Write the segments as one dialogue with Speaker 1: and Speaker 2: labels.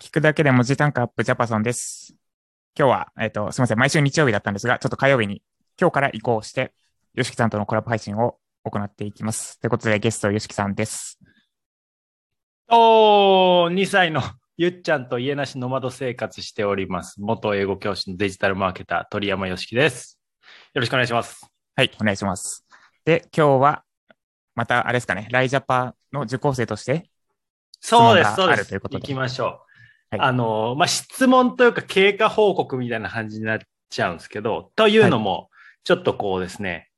Speaker 1: 聞くだけで文字単価アップジャパソンです。今日は、えっ、と、すみません、毎週日曜日だったんですが、ちょっと火曜日に、今日から移行して、ヨシキさんとのコラボ配信を行っていきます。ということで、ゲスト、ヨシキさんです。
Speaker 2: おー、2歳のゆっちゃんと家なしノマド生活しております。元英語教師のデジタルマーケター、鳥山よしきです。よろしくお願いします。
Speaker 1: はい、お願いします。で、今日は、また、あれですかね、ライジャパの受講生として、
Speaker 2: そうです、そうです。
Speaker 1: るということで
Speaker 2: 行きましょう。
Speaker 1: はい
Speaker 2: あの、まあ、質問というか経過報告みたいな感じになっちゃうんですけど、というのも、ちょっとこうですね、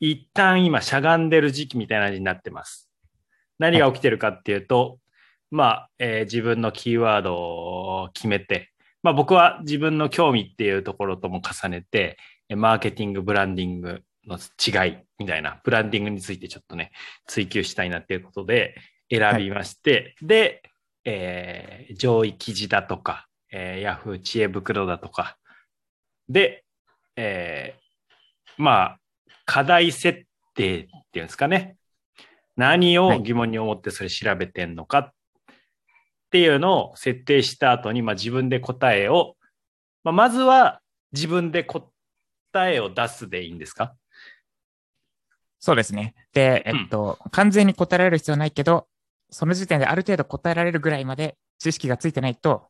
Speaker 2: 一旦今しゃがんでる時期みたいな感じになってます。何が起きてるかっていうと、まあ、えー自分のキーワードを決めて、まあ僕は自分の興味っていうところとも重ねて、マーケティング、ブランディングの違いみたいな、ブランディングについてちょっとね、追求したいなっていうことで選びまして、で、えー上位記事だとか、えー、ヤフー知恵袋だとか、で、えーまあ、課題設定っていうんですかね。何を疑問に思ってそれ調べてんのかっていうのを設定した後に、まあ、自分で答えを、まあ、まずは自分で答えを出すでいいんですか？
Speaker 1: そうですね。で、えっと、完全に答えられる必要はないけど、その時点である程度答えられるぐらいまで知識がついてないと、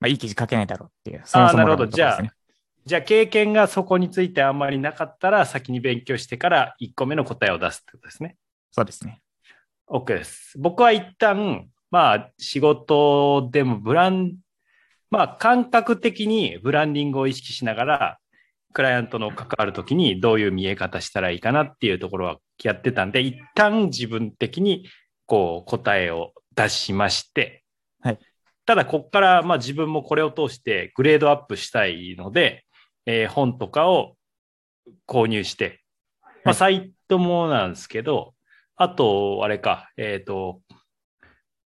Speaker 1: まあ、いい記事書けないだろうっていう。そもそも論のところですね
Speaker 2: じゃあ経験がそこについてあんまりなかったら先に勉強してから1個目の答えを出すってことですね。
Speaker 1: そうですね。
Speaker 2: OK です。僕は一旦、まあ仕事でもブラン、まあ感覚的にブランディングを意識しながら、クライアントの関わるときにどういう見え方したらいいかなっていうところはやってたんで、一旦自分的にこう答えを出しまして、
Speaker 1: はい。
Speaker 2: ただここからまあ自分もこれを通してグレードアップしたいので、えー本とかを購入して、まあ、
Speaker 1: はい
Speaker 2: サイトもなんですけど、あと、あれか、えっ、と、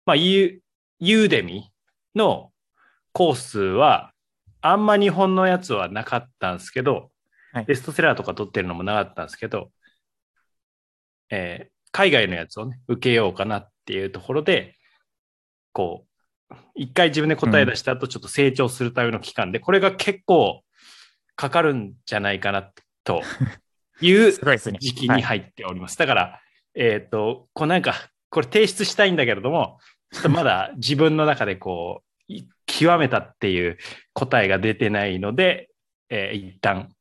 Speaker 2: まあ、ユユーデミのコースは、あんま日本のやつはなかったんですけど、
Speaker 1: はい。
Speaker 2: ベストセラーとか取ってるのもなかったんですけど、えー海外のやつをね、受けようかなっていうところで、こう、一回自分で答え出した後、ちょっと成長するための期間で、これが結構かかるんじゃないかなという。時期
Speaker 1: はい
Speaker 2: に入っております。だから、えっ、と、こうなんか、これ提出したいんだけれども、ちょっとまだ 自分の中でこう、い極めたっていう答えが出てないので、えー一旦、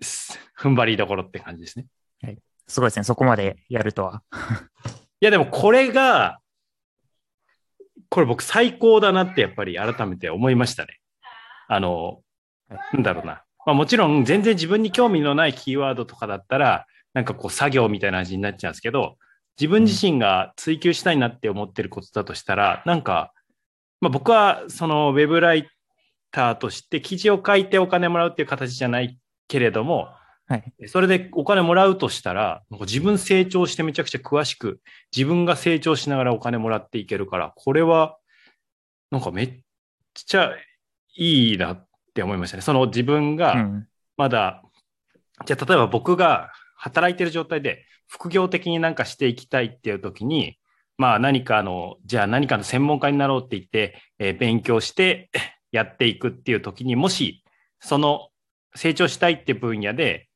Speaker 2: す踏ん張りどころって感じですね。
Speaker 1: すごいですね。そこまでやるとは。
Speaker 2: いや、でもこれが、これ僕最高だなってやっぱり改めて思いましたね。あの、なんだろうな。まあもちろん全然自分に興味のないキーワードとかだったら、なんかこう作業みたいな味になっちゃうんですけど、自分自身が追求したいなって思ってることだとしたら、なんか、まあ僕はそのウェブライターとして記事を書いてお金もらうっていう形じゃないけれども、
Speaker 1: はい。
Speaker 2: それでお金もらうとしたら、自分成長してめちゃくちゃ詳しく、自分が成長しながらお金もらっていけるから、これは、なんかめっちゃいいなって思いましたね。その自分
Speaker 1: う
Speaker 2: が
Speaker 1: ん。
Speaker 2: まだ、じゃあ例えば僕が働いてる状態で副業的になんかしていきたいっていう時に、まあ何かの、じゃあ何かの専門家になろうって言って、えー勉強してやっていくっていう時に、もしその成長したいって分野で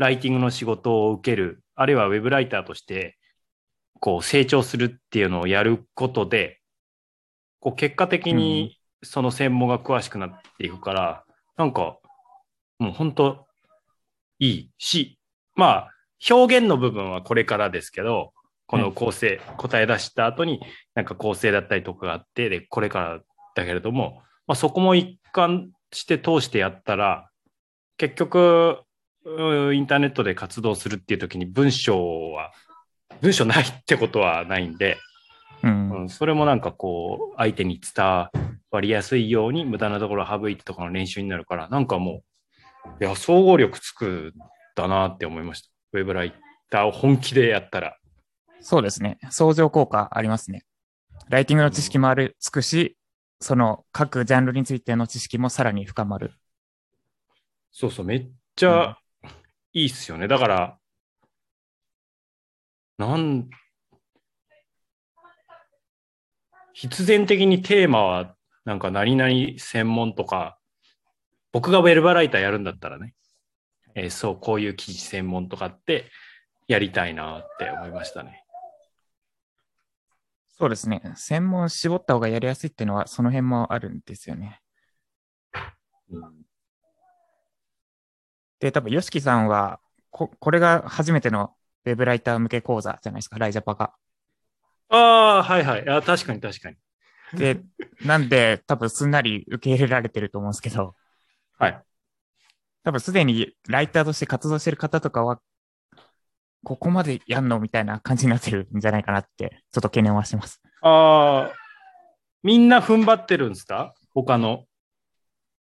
Speaker 2: ライティングの仕事を受ける、あるいはウェブライターとしてこう成長するっていうのをやることで、こう結果的にその専門が詳しくなっていくから、なんかもう本当いいし、まあ表現の部分はこれからですけど、この構成、答え出した後になんか構成だったりとかがあって、で、これからだけれども、まあそこも一貫して通してやったら、結局、うインターネットで活動するっていう時に文章は、文章ないってことはないんで、
Speaker 1: うん。
Speaker 2: うん、それもなんかこう、相手に伝わりやすいように無駄なところを省いてとかの練習になるから、なんかもう、いや、総合力つくんだなって思いました。ウェブライターを本気でやったら。
Speaker 1: そうですね。相乗効果ありますね。ライティングの知識もある、つくし、その各ジャンルについての知識もさらに深まる。
Speaker 2: そうそう、めっちゃいいっすよね。だから、なん、必然的にテーマはなんか何々専門とか、僕がウェルバライターやるんだったらね、えーそう、こういう記事専門とかってやりたいなって思いましたね。
Speaker 1: そうですね。専門絞った方がやりやすいっていうのは、その辺もあるんですよね。
Speaker 2: うん、
Speaker 1: で、多分、ヨシキさんは、こ、これが初めてのウェブライター向け講座じゃないですか、ライジャパが。
Speaker 2: ああ、はいはい。あ確かに確かに。
Speaker 1: で、なんで、多分すんなり受け入れられてると思うんですけど、
Speaker 2: はい。
Speaker 1: 多分すでにライターとして活動してる方とかは、ここまでやんのみたいな感じになってるんじゃないかなって、ちょっと懸念はしてます。
Speaker 2: ああ、みんな踏ん張ってるんですか？他の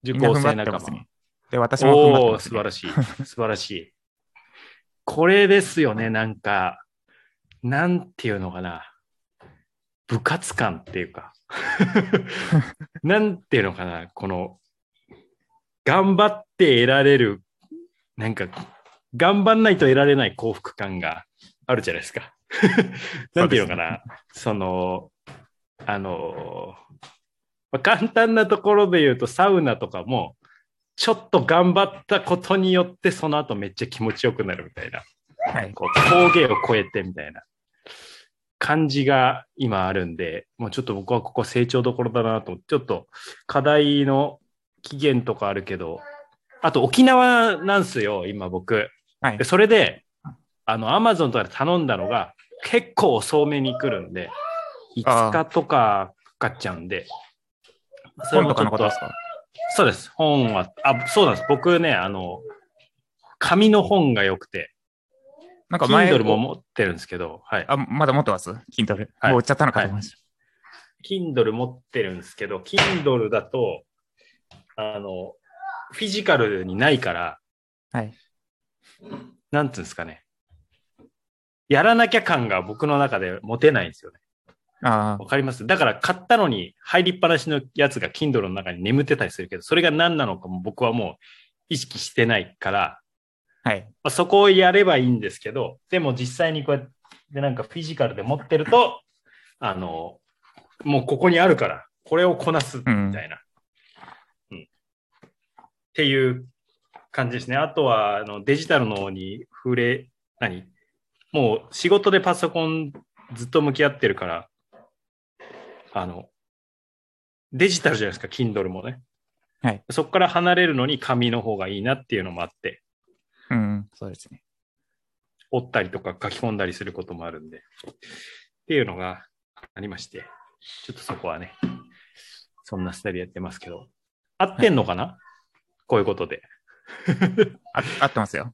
Speaker 2: 受
Speaker 1: みんな踏ん張
Speaker 2: 講生仲間。
Speaker 1: ってますね。で、私も
Speaker 2: おお。素晴らしい。素晴らしい。これですよね、なんか、なんていうのかな。部活感っていうか。なんていうのかな、この、頑張って得られる、なんか、頑張んないと得られない幸福感があるじゃないですか。なんていうのかな、その、あの、まあ簡単なところで言うと、サウナとかも、ちょっと頑張ったことによって、その後めっちゃ気持ちよくなるみたいな。
Speaker 1: はい。
Speaker 2: こう峠を越えてみたいな感じが今あるんで、もうちょっと僕はここ成長どころだなと思って、ちょっと課題の期限とかあるけど、あと沖縄なんすよ、今僕。
Speaker 1: はい
Speaker 2: で。それで、あの、アマゾンとかで頼んだのが結構遅めに来るんで、5日とかかかっちゃうんで、それもちょっと
Speaker 1: かのことですか？
Speaker 2: そうです。本は、あ、そうなんです。僕ね、あの、紙の本が良くて、
Speaker 1: なんか前、
Speaker 2: Kindle も持ってるんですけど、はい。
Speaker 1: あ、まだ持ってます ?Kindle。
Speaker 2: はい
Speaker 1: もう売っちゃったのかと思いました。
Speaker 2: Kindle 持ってるんですけど、Kindle だと、あの、フィジカルにないから、
Speaker 1: はい。
Speaker 2: なんつうんですかね。やらなきゃ感が僕の中で持てないんですよね。
Speaker 1: あ
Speaker 2: わかります？だから買ったのに入りっぱなしのやつが Kindle の中に眠ってたりするけど、それが何なのかも僕はもう意識してないから、
Speaker 1: あ、はい。
Speaker 2: まあ、そこをやればいいんですけど、でも実際にこうやってなんかフィジカルで持ってると、あの、もうここにあるから、これをこなすみたいな。うんっていう感じですね。あとはあのデジタルの方に触れ、何？もう仕事でパソコンずっと向き合ってるから、あの、デジタルじゃないですか、Kindle もね。
Speaker 1: はい。
Speaker 2: そこから離れるのに紙の方がいいなっていうのもあって、
Speaker 1: うん、そうですね。
Speaker 2: 折ったりとか書き込んだりすることもあるんで、っていうのがありまして、ちょっとそこはね、そんなスタイルやってますけど、合ってんのかな、こういうことで。
Speaker 1: あ合ってますよ。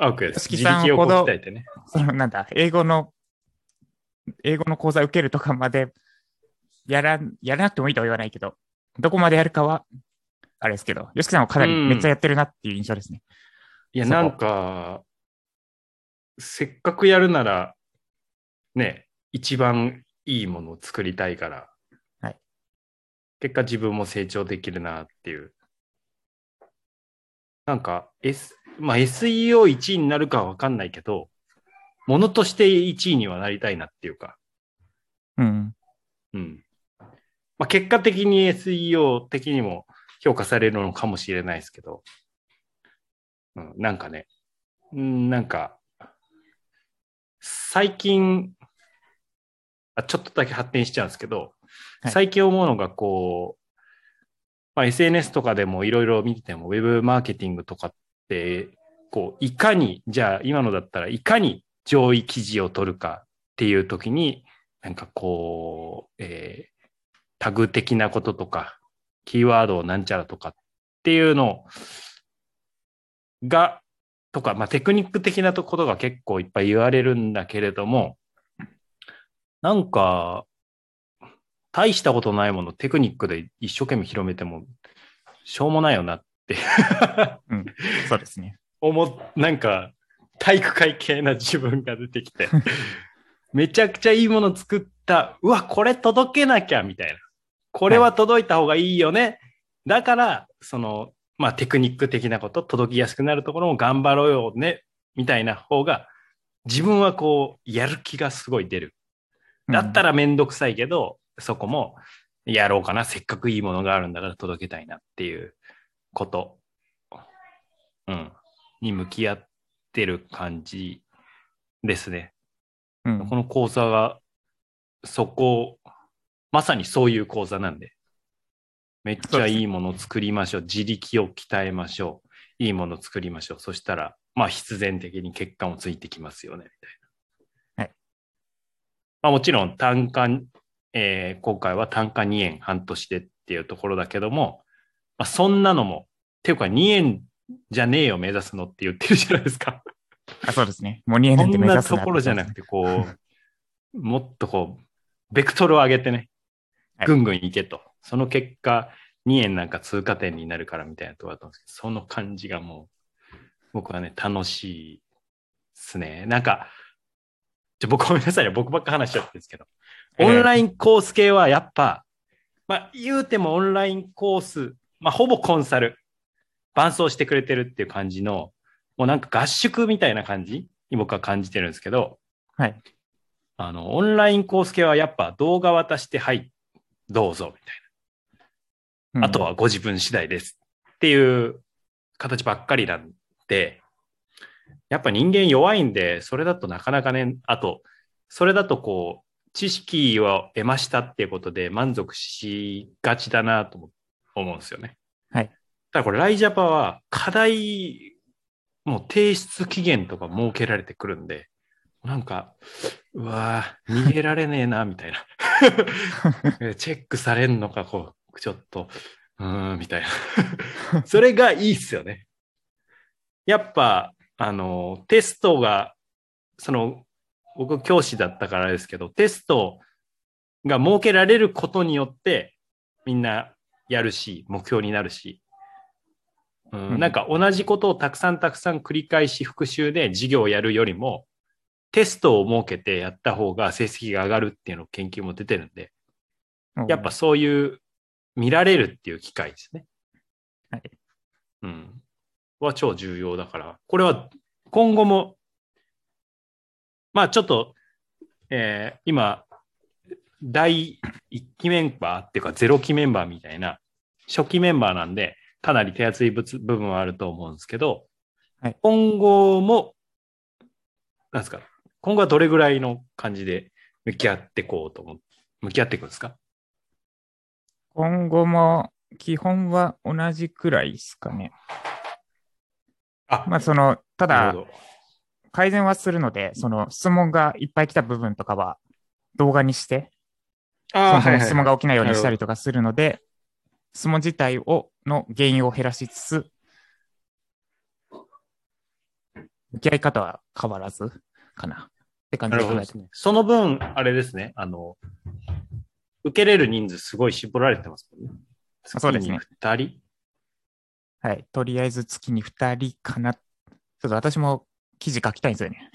Speaker 2: あ、OK です。
Speaker 1: 吉木さん
Speaker 2: 自力をこう
Speaker 1: ほど
Speaker 2: ね。
Speaker 1: その、なんだ、英語の、英語の講座受けるとかまで、やら、やらなくてもいいとは言わないけど、どこまでやるかは、あれですけど、吉木さんはかなり
Speaker 2: うん
Speaker 1: めっちゃやってるなっていう印象ですね。
Speaker 2: いや、
Speaker 1: そこ
Speaker 2: なんか、せっかくやるなら、ね、一番いいものを作りたいから、
Speaker 1: はい
Speaker 2: 結果自分も成長できるなっていう。なんか、S、まあ SEO1 位になるかはわかんないけど、ものとして1位にはなりたいなっていうか、
Speaker 1: うん。
Speaker 2: うん。まあ結果的に SEO 的にも評価されるのかもしれないですけど、うん、なんかね、うん、なんか、最近、あちょっとだけ発展しちゃうんですけど、
Speaker 1: はい。
Speaker 2: 最近思うのがこう、まあ、SNS とかでもいろいろ見てても、ウェブマーケティングとかって、こう、いかに、じゃあ今のだったらいかに上位記事を取るかっていう時に、なんかこう、えータグ的なこととか、キーワードをなんちゃらとかっていうのが、とか、まあテクニック的なことが結構いっぱい言われるんだけれども、なんか、大したことないものテクニックで一生懸命広めても、しょうもないよなって
Speaker 1: うん。そうですね。
Speaker 2: 思っ、なんか、体育会系な自分が出てきて、めちゃくちゃいいもの作った、うわ、これ届けなきゃ、みたいな。これは届いた方がいいよね。だから、その、まあ、テクニック的なこと、届きやすくなるところも頑張ろうよね、みたいな方が、自分はこう、やる気がすごい出る。だった
Speaker 1: ら、
Speaker 2: らめんどくさいけど、そこもやろうかな。せっかくいいものがあるんだから届けたいなっていうこと、うん、に向き合ってる感じですね。
Speaker 1: うん
Speaker 2: この講座は、そこ、まさにそういう講座なんで、めっちゃいいものを作りましょう。自力を鍛えましょう。いいものを作りましょう。そしたら、まあ必然的に結果もついてきますよね、みたいな。
Speaker 1: はい。
Speaker 2: まあもちろん単価、えー今回は単価2円半年でっていうところだけども、まあそんなのも、っていうか2円じゃねえよ目指すのって言ってるじゃないですか。
Speaker 1: あそうですね。もう2円なんて
Speaker 2: こん
Speaker 1: 目指すな
Speaker 2: なところじゃなくて、こう、もっとこう、ベクトルを上げてね、
Speaker 1: はい
Speaker 2: ぐんぐんいけと。その結果、2円なんか通過点になるからみたいなところだったんですけど、その感じがもう、僕はね、楽しいですね。なんか、ちょ僕ごめんなさいね、僕ばっか話しちゃってるんですけど、
Speaker 1: ええ
Speaker 2: オンラインコース系はやっぱ、まあ言うてもオンラインコース、まあほぼコンサル、伴走してくれてるっていう感じの、もうなんか合宿みたいな感じに僕は感じてるんですけど、
Speaker 1: はい。
Speaker 2: あの、オンラインコース系はやっぱ動画渡して、はい、どうぞ、みたい
Speaker 1: うん
Speaker 2: な。あとはご自分次第です。っていう形ばっかりなんで、やっぱ人間弱いんで、それだとなかなかね、あと、それだとこう、知識を得ましたっていうことで満足しがちだなと思思うんですよね。
Speaker 1: はい。
Speaker 2: ただこれ、ライジャパは課題、もう提出期限とか設けられてくるんで、なんか、うわぁ、逃げられねえな、みたいな。チェックされんのか、こう、ちょっと、うーん、みたいな。それがいいっすよね。やっぱ、あの、テストが、その、僕教師だったからですけど、テストが設けられることによって、みんなやるし、目標になるし、うん
Speaker 1: うん
Speaker 2: なんか同じことをたくさんたくさん繰り返し復習で授業をやるよりも、テストを設けてやった方が成績が上がるっていうの研究も出てるんで、やっぱそういう見られるっていう機会ですね。
Speaker 1: はい。
Speaker 2: うん。は超重要だから、これは今後も、まあちょっと、えー今、第1期メンバーっていうか0期メンバーみたいな初期メンバーなんで、かなり手厚い部部分はあると思うんですけど、
Speaker 1: はい
Speaker 2: 今後も、なんですか、今後はどれぐらいの感じで向き合っていこうと思う、向き合っていくんですか？
Speaker 1: 今後も基本は同じくらいですかね。
Speaker 2: あ、
Speaker 1: まあその、ただ。改善はするので、その質問がいっぱい来た部分とかは動画にして、そ
Speaker 2: あ
Speaker 1: もそも質問が起きないようにしたりとかするので、質問自体を、の原因を減らしつつ、向き合い方は変わらずかなって感じで考えて
Speaker 2: ね。その分、あれですね、あの、受けれる人数すごい絞られてますもんね。
Speaker 1: あそうですね
Speaker 2: 2人
Speaker 1: はい。とりあえず月に2人かな。ちょっと私も記事書きたいんですよね。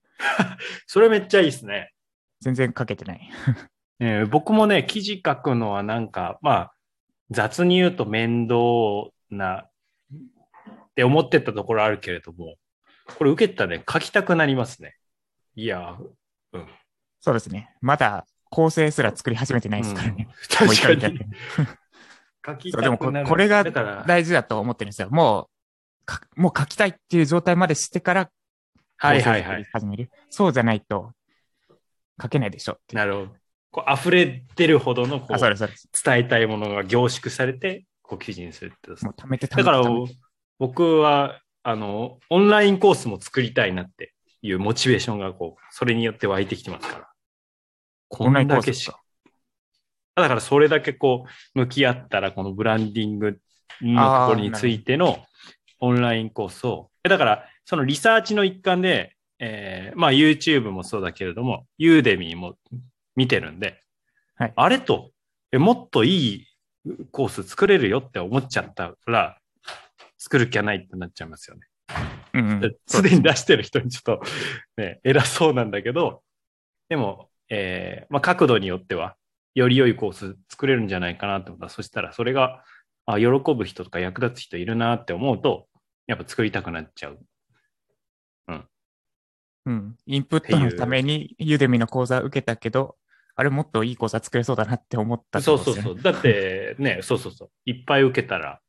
Speaker 2: それめっちゃいいですね。
Speaker 1: 全然書けてない。
Speaker 2: えー僕もね、記事書くのはなんか、まあ、雑に言うと面倒なって思ってたところあるけれども、これ受けたらね、書きたくなりますね。いや、うん。
Speaker 1: そうですね。まだ構成すら作り始めてないですからね。
Speaker 2: うん
Speaker 1: もう一回だけ
Speaker 2: 確かに。書き
Speaker 1: そうでもこ
Speaker 2: たくなる。
Speaker 1: これが大事だと思ってるんですよ。もう、かもう書きたいっていう状態までしてから、
Speaker 2: はいはいはい。
Speaker 1: 始める。そうじゃないと、書けないでしょ。
Speaker 2: なるほど。こう溢れてるほどのこ
Speaker 1: う。
Speaker 2: 伝えたいものが凝縮されて、こう記事にするって。だから僕は、あの、オンラインコースも作りたいなっていうモチベーションがこう、それによって湧いてきてますから。こんだけし
Speaker 1: か。
Speaker 2: だからそれだけこう、向き合ったらこのブランディングのところについてのオンラインコースを、えだからそのリサーチの一環で、えーまあ YouTube もそうだけれども、ユーデミーも見てるんで、
Speaker 1: はい
Speaker 2: あれと、えもっといいコース作れるよって思っちゃったら、作る気はないってなっちゃいますよね。
Speaker 1: うんうん。
Speaker 2: すでに出してる人にちょっと、ね、偉そうなんだけど、でも、えーまあ、角度によっては、より良いコース作れるんじゃないかなと思ったら、そしたらそれが、あ、喜ぶ人とか役立つ人いるなって思うと、やっぱ作りたくなっちゃう。
Speaker 1: うん。インプットのためにユーデミの講座受けたけど、あれもっといい講座作れそうだなって思ったって
Speaker 2: そうそうそう。だってね、そうそうそう。いっぱい受けたら、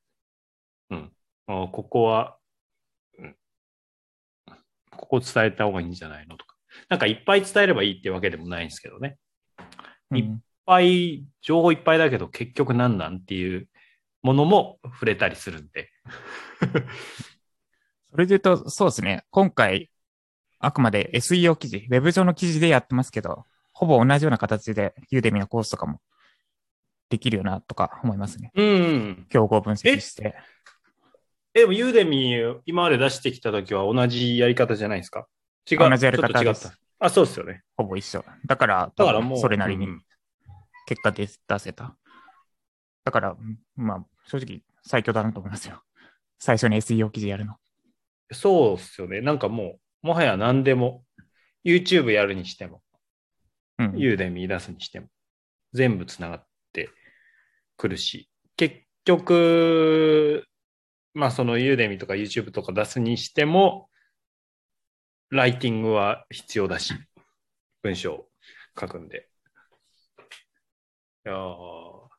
Speaker 2: うん。あここは、うん。ここ伝えた方がいいんじゃないのとか。なんかいっぱい伝えればいいってわけでもないんですけどね。
Speaker 1: うん
Speaker 2: いっぱい、情報いっぱいだけど結局何なんっていうものも触れたりするんで。
Speaker 1: それで言うと、そうですね。今回、あくまで SEO 記事、ウェブ上の記事でやってますけど、ほぼ同じような形で、ユーデミのコースとかもできるよな、とか思いますね。
Speaker 2: うん。
Speaker 1: 競合分析して。
Speaker 2: えでもユーデミ今まで出してきた時は同じやり方じゃないですか？違う。
Speaker 1: 同じやり方
Speaker 2: ちょっと違った
Speaker 1: です。
Speaker 2: あ、そうですよね。
Speaker 1: ほぼ一緒。だから、
Speaker 2: だからもう。
Speaker 1: それなりに
Speaker 2: うん
Speaker 1: 結果で出せた。だから、うんまあ、正直最強だなと思いますよ。最初に SEO 記事やるの。
Speaker 2: そうっすよね。なんかもう、もはや何でも、YouTube やるにしても、
Speaker 1: うん。
Speaker 2: ユーデミ出すにしても、全部つながってくるし、結局、まあそのユーデミとか YouTube とか出すにしても、ライティングは必要だし、文章を書くんで。いやーっ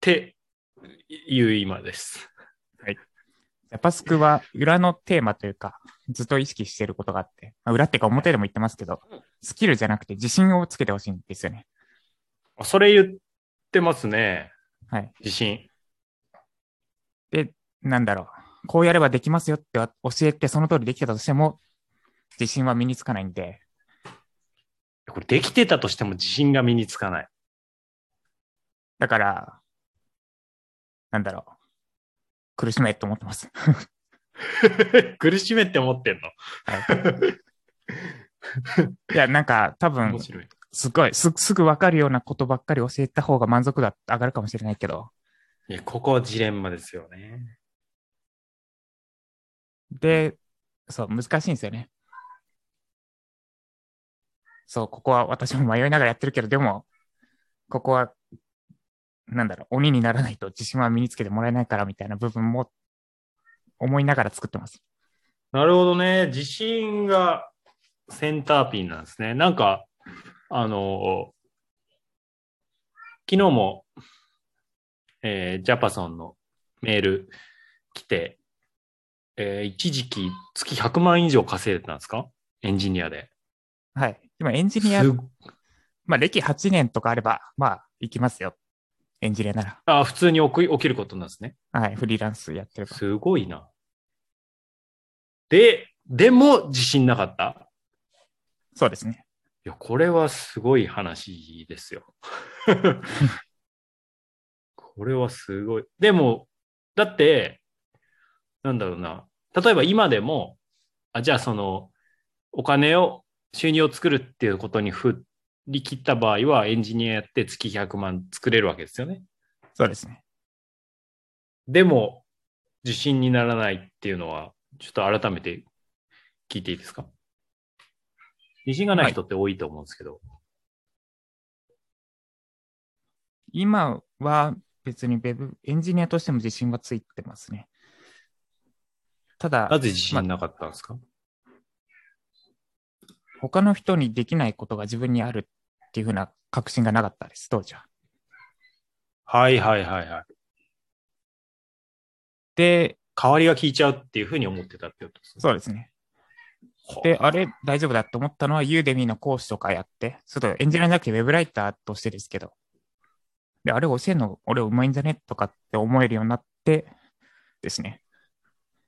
Speaker 2: ていう今です。
Speaker 1: ジャパスクは裏のテーマというか、ずっと意識してることがあって、まあ、裏っていうか表でも言ってますけど、スキルじゃなくて自信をつけてほしいんですよね。
Speaker 2: あそれ言ってますね。
Speaker 1: はい。
Speaker 2: 自信。
Speaker 1: で、なんだろう。こうやればできますよって教えて、その通りできてたとしても、自信は身につかないんで、
Speaker 2: これできてたとしても自信が身につかない。
Speaker 1: だから、なんだろう。苦しめと思ってます。
Speaker 2: 苦しめって思ってんの？
Speaker 1: いや、なんか多分。すごい、すすぐわかるようなことばっかり教えた方が満足度上がるかもしれないけど、
Speaker 2: いや、ここはジレンマですよね。
Speaker 1: で、そう、難しいんですよね。そう、ここは私も迷いながらやってるけど、でも、ここは、なんだろう、鬼にならないと自信は身につけてもらえないからみたいな部分も思いながら作ってます。
Speaker 2: なるほどね。自信がセンターピンなんですね。なんか、あの、昨日も、えージャパソンのメール来て、えー一時期月100万以上稼いでたんですか？エンジニアで。
Speaker 1: はい。今エンジニア
Speaker 2: す、
Speaker 1: まあ歴8年とかあれば、まあ行きますよ。エンジニアなら。
Speaker 2: あ普通に起き起きることなんですね。
Speaker 1: はい。フリーランスやってれば。
Speaker 2: すごいな。で、でも自信なかった？
Speaker 1: そうですね。
Speaker 2: いや、これはすごい話ですよ。これはすごい。でも、だって、なんだろうな。例えば今でも、あじゃあその、お金を、収入を作るっていうことに振り切った場合は、エンジニアやって月100万作れるわけですよね。
Speaker 1: そうですね。
Speaker 2: でも、自信にならないっていうのは、ちょっと改めて聞いていいですか？自信がない人って多いと思うんですけど。
Speaker 1: 今は別にウェブ、エンジニアとしても自信はついてますね。ただ、
Speaker 2: なぜ自信なかったんですか、
Speaker 1: 他の人にできないことが自分にあるっていうふうな確信がなかったです、当時は。
Speaker 2: はいはいはいはい。
Speaker 1: で、
Speaker 2: 代わりが効いちゃうっていうふうに思ってたってことですね。
Speaker 1: そうですね。で、あれ大丈夫だって思ったのは、ユーデミーの講師とかやって、ちょっとエンジニアじゃなくてウェブライターとしてですけど、で、あれ教えるの俺うまいんじゃね？とかって思えるようになってですね。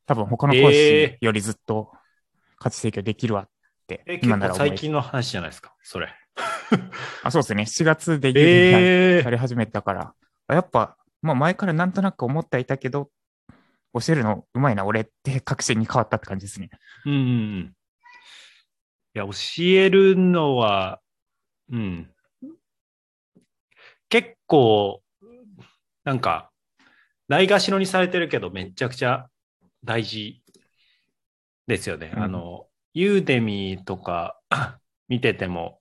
Speaker 1: 多分他の講師よりずっと価値提供できるわって、
Speaker 2: え、
Speaker 1: 今
Speaker 2: 結構
Speaker 1: なら。
Speaker 2: 最近の話じゃないですか、それ。
Speaker 1: あ、そうですね。7月でユーデミー
Speaker 2: え
Speaker 1: やり始めたから、あやっぱ、まあ前からなんとなく思ってはいたけど、教えるのうまいな俺って確信に変わったって感じですね。
Speaker 2: うん。いや、教えるのは、うん。結構、なんか、ないがしろにされてるけど、めちゃくちゃ大事ですよね。
Speaker 1: うん
Speaker 2: あの、ユーデミとか 見てても、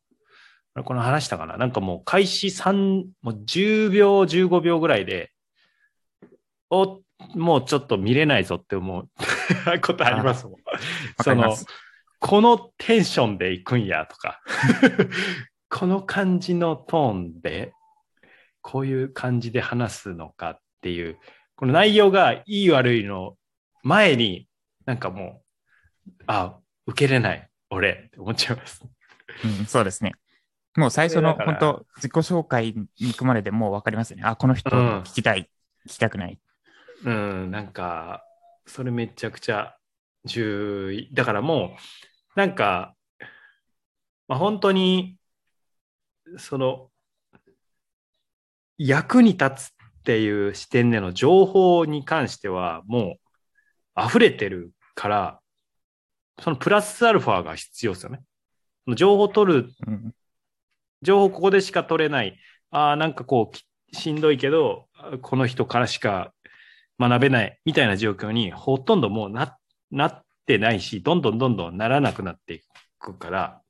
Speaker 2: この話したかな？なんかもう開始3、もう10秒、15秒ぐらいで、お、もうちょっと見れないぞって思う ことありますもん。そのこのテンションで行くんやとか、この感じのトーンで、こういう感じで話すのかっていう、この内容がいい悪いの前に、なんかもう、あ、受けれない、俺、って思っちゃいます。
Speaker 1: うん、そうですね。もう最初の本当自己紹介に行くまででもう分かりますよね。あ、この人
Speaker 2: うん
Speaker 1: 聞きたい、聞きたくない。
Speaker 2: うん、なんか、それめちゃくちゃ重要。だからもう、なんか、まあ、本当に、その、役に立つっていう視点での情報に関しては、もう溢れてるから、そのプラスアルファが必要ですよね。その情報を取る
Speaker 1: うん、
Speaker 2: 情報ここでしか取れない。ああ、なんかこうき、しんどいけど、あこの人からしか学べないみたいな状況にほとんどもうな、なってないし、どんどんどんどんならなくなっていくから、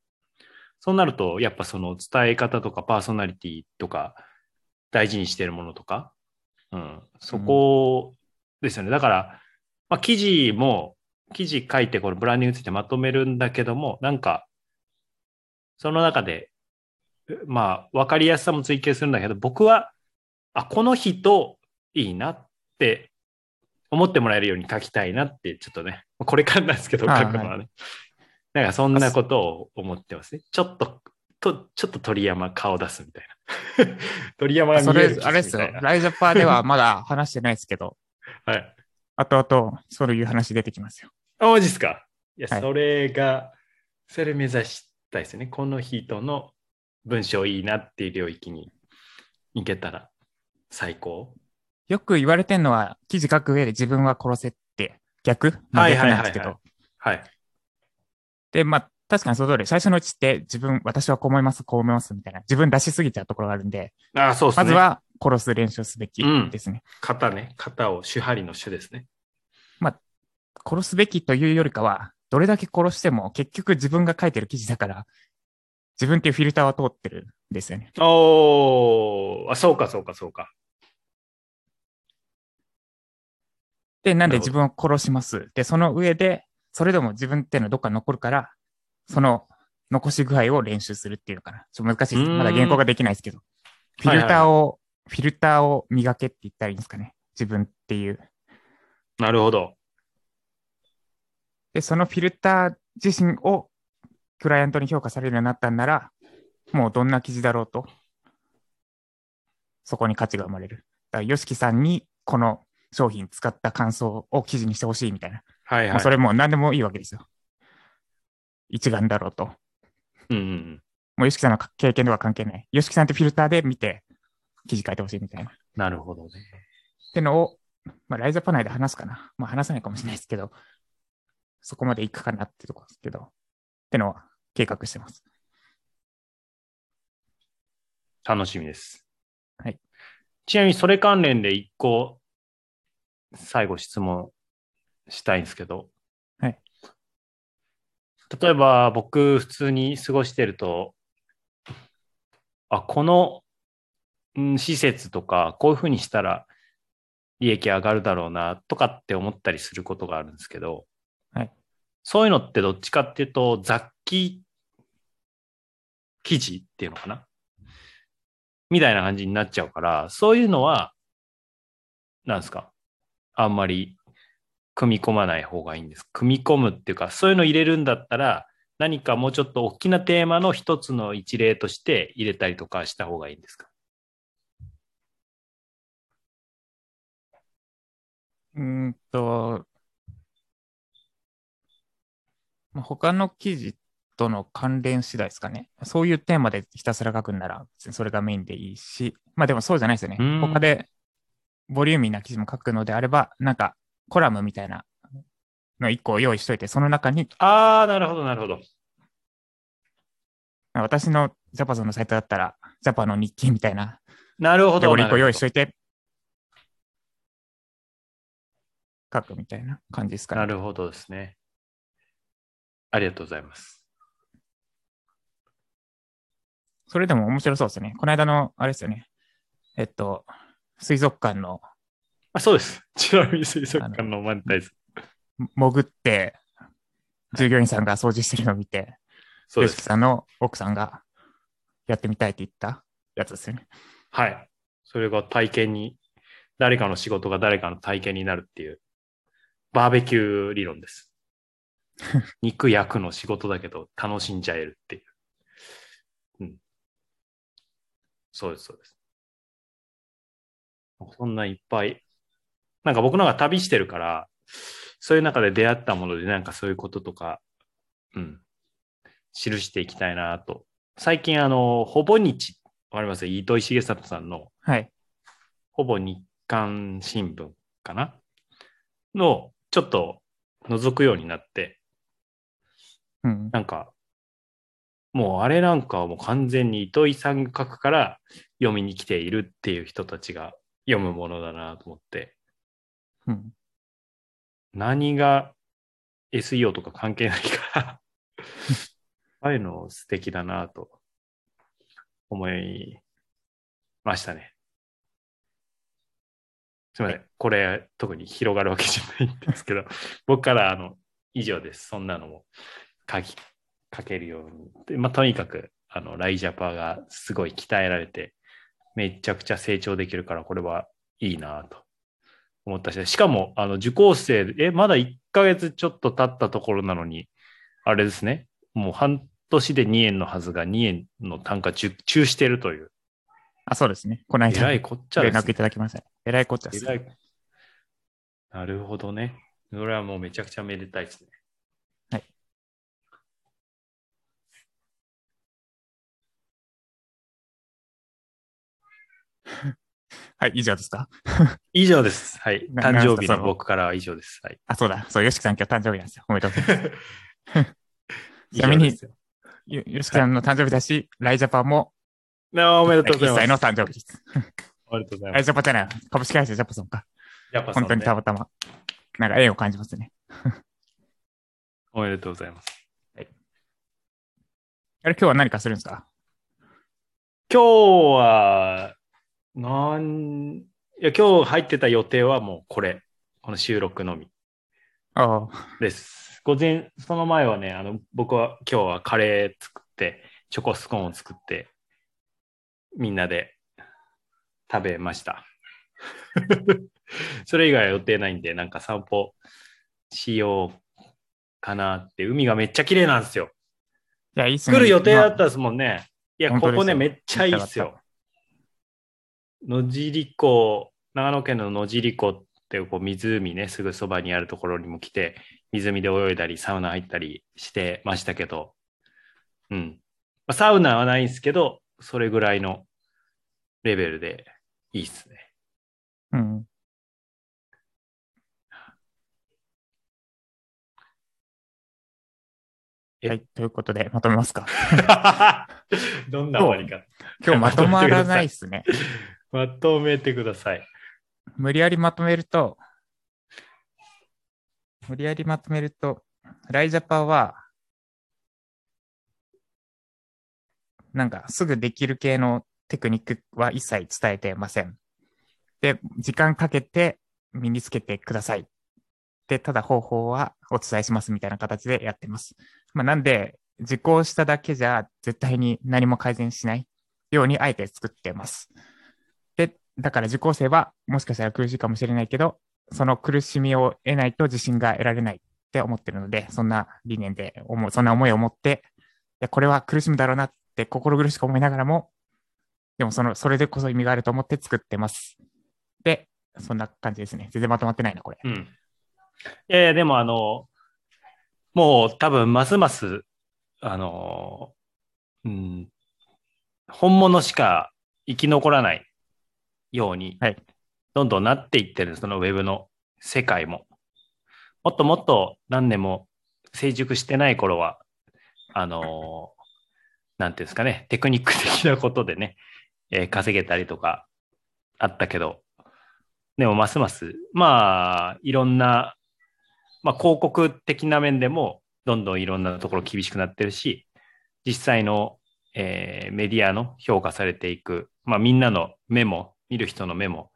Speaker 2: そうなると、やっぱその伝え方とかパーソナリティとか、大事にしてるものとか、うん、そこですよね。だから、まあ、記事も、記事書いてこのブランディングについてまとめるんだけども、なんか、その中でまあ、わかりやすさも追求するんだけど、僕は、あ、この人いいなって思ってもらえるように書きたいなって、ちょっとね、これからなんですけど、
Speaker 1: はい
Speaker 2: 書くのはね。なんかそんなことを思ってますね。ちょっと、とちょっと鳥山顔出すみたいな。鳥山が
Speaker 1: そ
Speaker 2: 見える
Speaker 1: れ、あれですよライジャパーではまだ話してないですけど、
Speaker 2: はい。
Speaker 1: 後々そういう話出てきますよ。
Speaker 2: あ、マジっすか？いや、
Speaker 1: はい
Speaker 2: それが、それ目指したいですね。この人の文章いいなっていう領域に行けたら最高。
Speaker 1: よく言われてるのは、記事書く上で自分は殺せって逆？まあ
Speaker 2: はい
Speaker 1: 逆なんですけ
Speaker 2: はいはい
Speaker 1: ど。
Speaker 2: はい。
Speaker 1: で、まあ、確かにその通り、最初のうちって自分、私はこう思います、こう思いますみたいな、自分出しすぎちゃうところがあるんで、
Speaker 2: ああ、そうですね。
Speaker 1: まずは殺す練習をすべき
Speaker 2: うん
Speaker 1: ですね。
Speaker 2: 型ね。型を主張りの主ですね。
Speaker 1: 殺すべきというよりかは、どれだけ殺しても結局自分が書いてる記事だから、自分っていうフィルターは通ってるんですよね。
Speaker 2: おー、あ、そうか、そうか、そうか。
Speaker 1: で、なんで自分を殺します。で、その上で、それでも自分っていうのはどっかに残るから、その残し具合を練習するっていうのかな。ちょっと難しいです。まだ原稿ができないですけど。フィルターを、フィルターを磨けって言ったらいいんですかね。自分っていう。
Speaker 2: なるほど。
Speaker 1: で、そのフィルター自身をクライアントに評価されるようになったんなら、もうどんな記事だろうと、そこに価値が生まれる。だから、ヨシキさんにこの商品使った感想を記事にしてほしいみたいな。
Speaker 2: はいはい。
Speaker 1: それもう何でもいいわけですよ。一眼だろうと。
Speaker 2: うんうん。
Speaker 1: もうヨシキさんの経験とか関係ない。ヨシキさんってフィルターで見て記事書いてほしいみたいな。っ
Speaker 2: なるほどね。
Speaker 1: てのを、まあ、ライザパ内で話すかな。まあ話さないかもしれないですけど、そこまで行くかなってところですけど、ってのは計画してます。
Speaker 2: 楽しみです。
Speaker 1: はい。
Speaker 2: ちなみにそれ関連で一個、最後質問したいんですけど。
Speaker 1: はい。
Speaker 2: 例えば僕普通に過ごしてると、あ、この、うん、施設とかこういうふうにしたら利益上がるだろうなとかって思ったりすることがあるんですけど、
Speaker 1: はい。
Speaker 2: そういうのってどっちかっていうと雑記記事っていうのかな？みたいな感じになっちゃうから、そういうのは、なんですか？あんまり組み込まない方がいいんです。組み込むっていうか、そういうの入れるんだったら、何かもうちょっと大きなテーマの一つの一例として入れたりとかした方がいいんですか？
Speaker 1: うーんと、まあ、他の記事との関連次第ですかね。そういうテーマでひたすら書くんなら、それがメインでいいし、まあでもそうじゃないですよね。他でボリューミーな記事も書くのであれば、なんかコラムみたいなの一個用意しといて、その中に
Speaker 2: ああ、なるほど、なるほど。
Speaker 1: 私のジャパソンのサイトだったら、ジャパの日記みたいな、
Speaker 2: なるほど。
Speaker 1: で俺一個用意し
Speaker 2: な
Speaker 1: といて、書くみたいな感じですかね。
Speaker 2: なるほどですね。ありがとうございます。
Speaker 1: それでも面白そうですね。この間の、あれですよね。えっと、水族館の
Speaker 2: あそうです。ちなみに水族館のマネタイズ。
Speaker 1: 潜って、従業員さんが掃除してるのを見て、
Speaker 2: そうです。
Speaker 1: さんの奥さんが、やってみたいって言った？やつですよね。
Speaker 2: はい。それが体験に、誰かの仕事が誰かの体験になるっていう、バーベキュー理論です。肉焼くの仕事だけど楽しんじゃえるっていう。うん。そうです、そうです。そんないっぱい。なんか僕のが旅してるから、そういう中で出会ったもので、なんかそういうこととか、うん、記していきたいなと。最近、あの、ほぼ日、わかります？糸井重里さんの、
Speaker 1: はい。
Speaker 2: ほぼ日刊新聞かな？の、ちょっと覗くようになって、
Speaker 1: うん。
Speaker 2: なんか、もうあれなんかはもう完全に糸井さんが書くから読みに来ているっていう人たちが読むものだなと思って、
Speaker 1: うん。
Speaker 2: 何が SEO とか関係ないから、ああいうの素敵だなと思いましたね。すみません。これ特に広がるわけじゃないんですけど、僕からあの以上です。そんなのも書き、書けるように。でまあ、とにかく、あの、ライジャパがすごい鍛えられて、めちゃくちゃ成長できるから、これはいいなと思ったし、しかも、あの、受講生で、え、まだ1ヶ月ちょっと経ったところなのに、あれですね、もう半年で2円のはずが2円の単価受注してるという、
Speaker 1: あ、そうですね。この間、
Speaker 2: えらいこっちゃです、
Speaker 1: 連絡いただきました。えらいこっちゃです。
Speaker 2: えらい。なるほどね。それはもうめちゃくちゃめでたいですね。
Speaker 1: はい。はい、以上ですか？
Speaker 2: 以上です。はい。
Speaker 1: な
Speaker 2: 誕生日
Speaker 1: の
Speaker 2: の僕からは以上です。はい。
Speaker 1: あ、そうだ。そう、よしきさん今日誕生日なんですよ。おめでとうございます。ちなみに
Speaker 2: よ
Speaker 1: しきさんの誕生日だし、ライジャパンも
Speaker 2: あおめでとうござ
Speaker 1: 1
Speaker 2: います。
Speaker 1: 歳の誕生日です。
Speaker 2: おめでとうござい
Speaker 1: ラ
Speaker 2: ます。
Speaker 1: イジャパンじゃない。株式会社ジャパソンか。
Speaker 2: やっぱ
Speaker 1: 本当にたまたま。なんか縁を感じますね。
Speaker 2: おめでとうございます。
Speaker 1: あれ、今日は何かするんですか？
Speaker 2: 今日は、なん、いや、今日入ってた予定はもうこれ。この収録のみ
Speaker 1: ああ、
Speaker 2: です。午前、その前はね、あの、僕は今日はカレー作って、チョコスコーンを作って、みんなで食べました。それ以外は予定ないんで、なんか散歩しようかなって。海がめっちゃ綺麗なんですよ。
Speaker 1: いや、いいっすね。
Speaker 2: 来る予定だっ
Speaker 1: ま
Speaker 2: たですもんね。いや、ここね、めっちゃいいっすよ。野尻湖、長野県の野尻湖っていうこう湖ね、すぐそばにあるところにも来て、湖で泳いだり、サウナ入ったりしてましたけど、うん。まあサウナはないんですけど、それぐらいのレベルでいいっすね。
Speaker 1: あうん。
Speaker 2: え？
Speaker 1: はい、ということで、まとめますか。
Speaker 2: どんな終わりか。
Speaker 1: 今日まとまらないっすね。
Speaker 2: まとめてください。
Speaker 1: 無理やりまとめると、無理やりまとめると、ライジャパは、なんかすぐできる系のテクニックは一切伝えてません。で、時間かけて身につけてください。で、ただ方法はお伝えしますみたいな形でやってます。まあ、なんで、受講しただけじゃ絶対に何も改善しないようにあえて作ってます。だから受講生はもしかしたら苦しいかもしれないけど、その苦しみを得ないと自信が得られないって思ってるので、そんな理念で思う、そんな思いを持って、いやこれは苦しむだろうなって心苦しく思いながらも、でもその、それでこそ意味があると思って作ってます。で、そんな感じですね。全然まとまってないな、これ。
Speaker 2: うん。いやいや、でもあの、もう多分ますます、あの、うん、本物しか生き残らないように
Speaker 1: はい、
Speaker 2: どんどんなっていってる、そのウェブの世界も。もっともっと何年も成熟してない頃は、あの、なんていうんですかね、テクニック的なことでね、えー稼げたりとかあったけど、でもますます、まあ、いろんな、まあ、広告的な面でも、どんどんいろんなところ厳しくなってるし、実際の、えーメディアの評価されていく、まあ、みんなの目も、見る人の目も、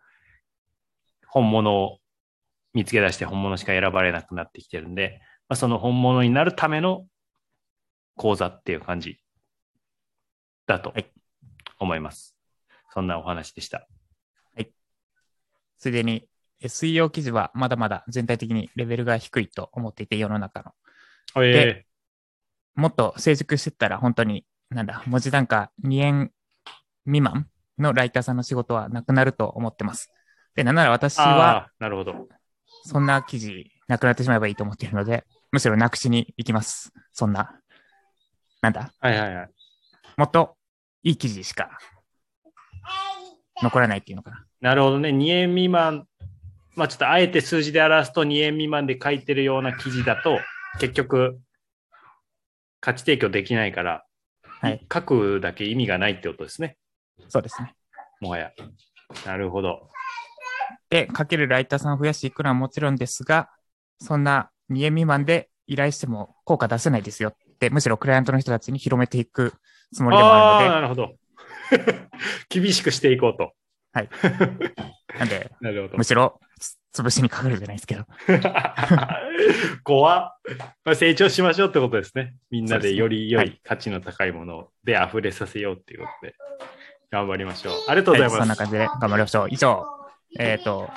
Speaker 2: 本物を見つけ出して本物しか選ばれなくなってきてるんで、まあ、その本物になるための講座っていう感じだと
Speaker 1: はい
Speaker 2: 思います。そんなお話でした。
Speaker 1: すでに SEO 記事はまだまだ全体的にレベルが低いと思っていて、世の中の。
Speaker 2: え
Speaker 1: もっと成熟してったら本当に、なんだ、文字単価2円未満のライターさんの仕事はなくなると思ってます。で、なんなら私
Speaker 2: ー、
Speaker 1: は
Speaker 2: なるほど。
Speaker 1: そんな記事なくなってしまえばいいと思っているので、むしろなくしに行きます。そんな、なんだ、
Speaker 2: はいはいはい。
Speaker 1: もっといい記事しか残らないっていうのかな。
Speaker 2: なるほどね。2円未満。まあちょっとあえて数字で表すと2円未満で書いてるような記事だと、結局、価値提供できないから、
Speaker 1: はい
Speaker 2: 書くだけ意味がないってことですね。
Speaker 1: そうですね。
Speaker 2: もはや。なるほど。
Speaker 1: で、かけるライターさんを増やしていくのはもちろんですが、そんな2円未満で依頼しても効果出せないですよって、むしろクライアントの人たちに広めていくつもりでも
Speaker 2: あ
Speaker 1: るの
Speaker 2: なるほど。厳しくしていこうと。
Speaker 1: で、なんで、
Speaker 2: なるほど
Speaker 1: む。しろつ潰しにかかるじゃないですけど。
Speaker 2: 怖っまあ、成長しましょうってことですね。みんなでより良
Speaker 1: はい
Speaker 2: い価値の高いもので溢れさせようっていうことで、頑張りましょう。ありがとうございます。
Speaker 1: はい、そんな感じで頑張りましょう。以上、えっ、と、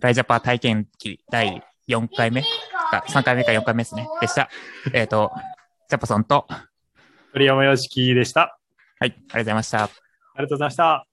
Speaker 1: ライジャパ体験記第4回目？か、3回目か4回目ですね。でした。えっ、と、ジャパソンと、
Speaker 2: 鳥山よしきでした。
Speaker 1: はい、ありがとうございました。
Speaker 2: ありがとうございました。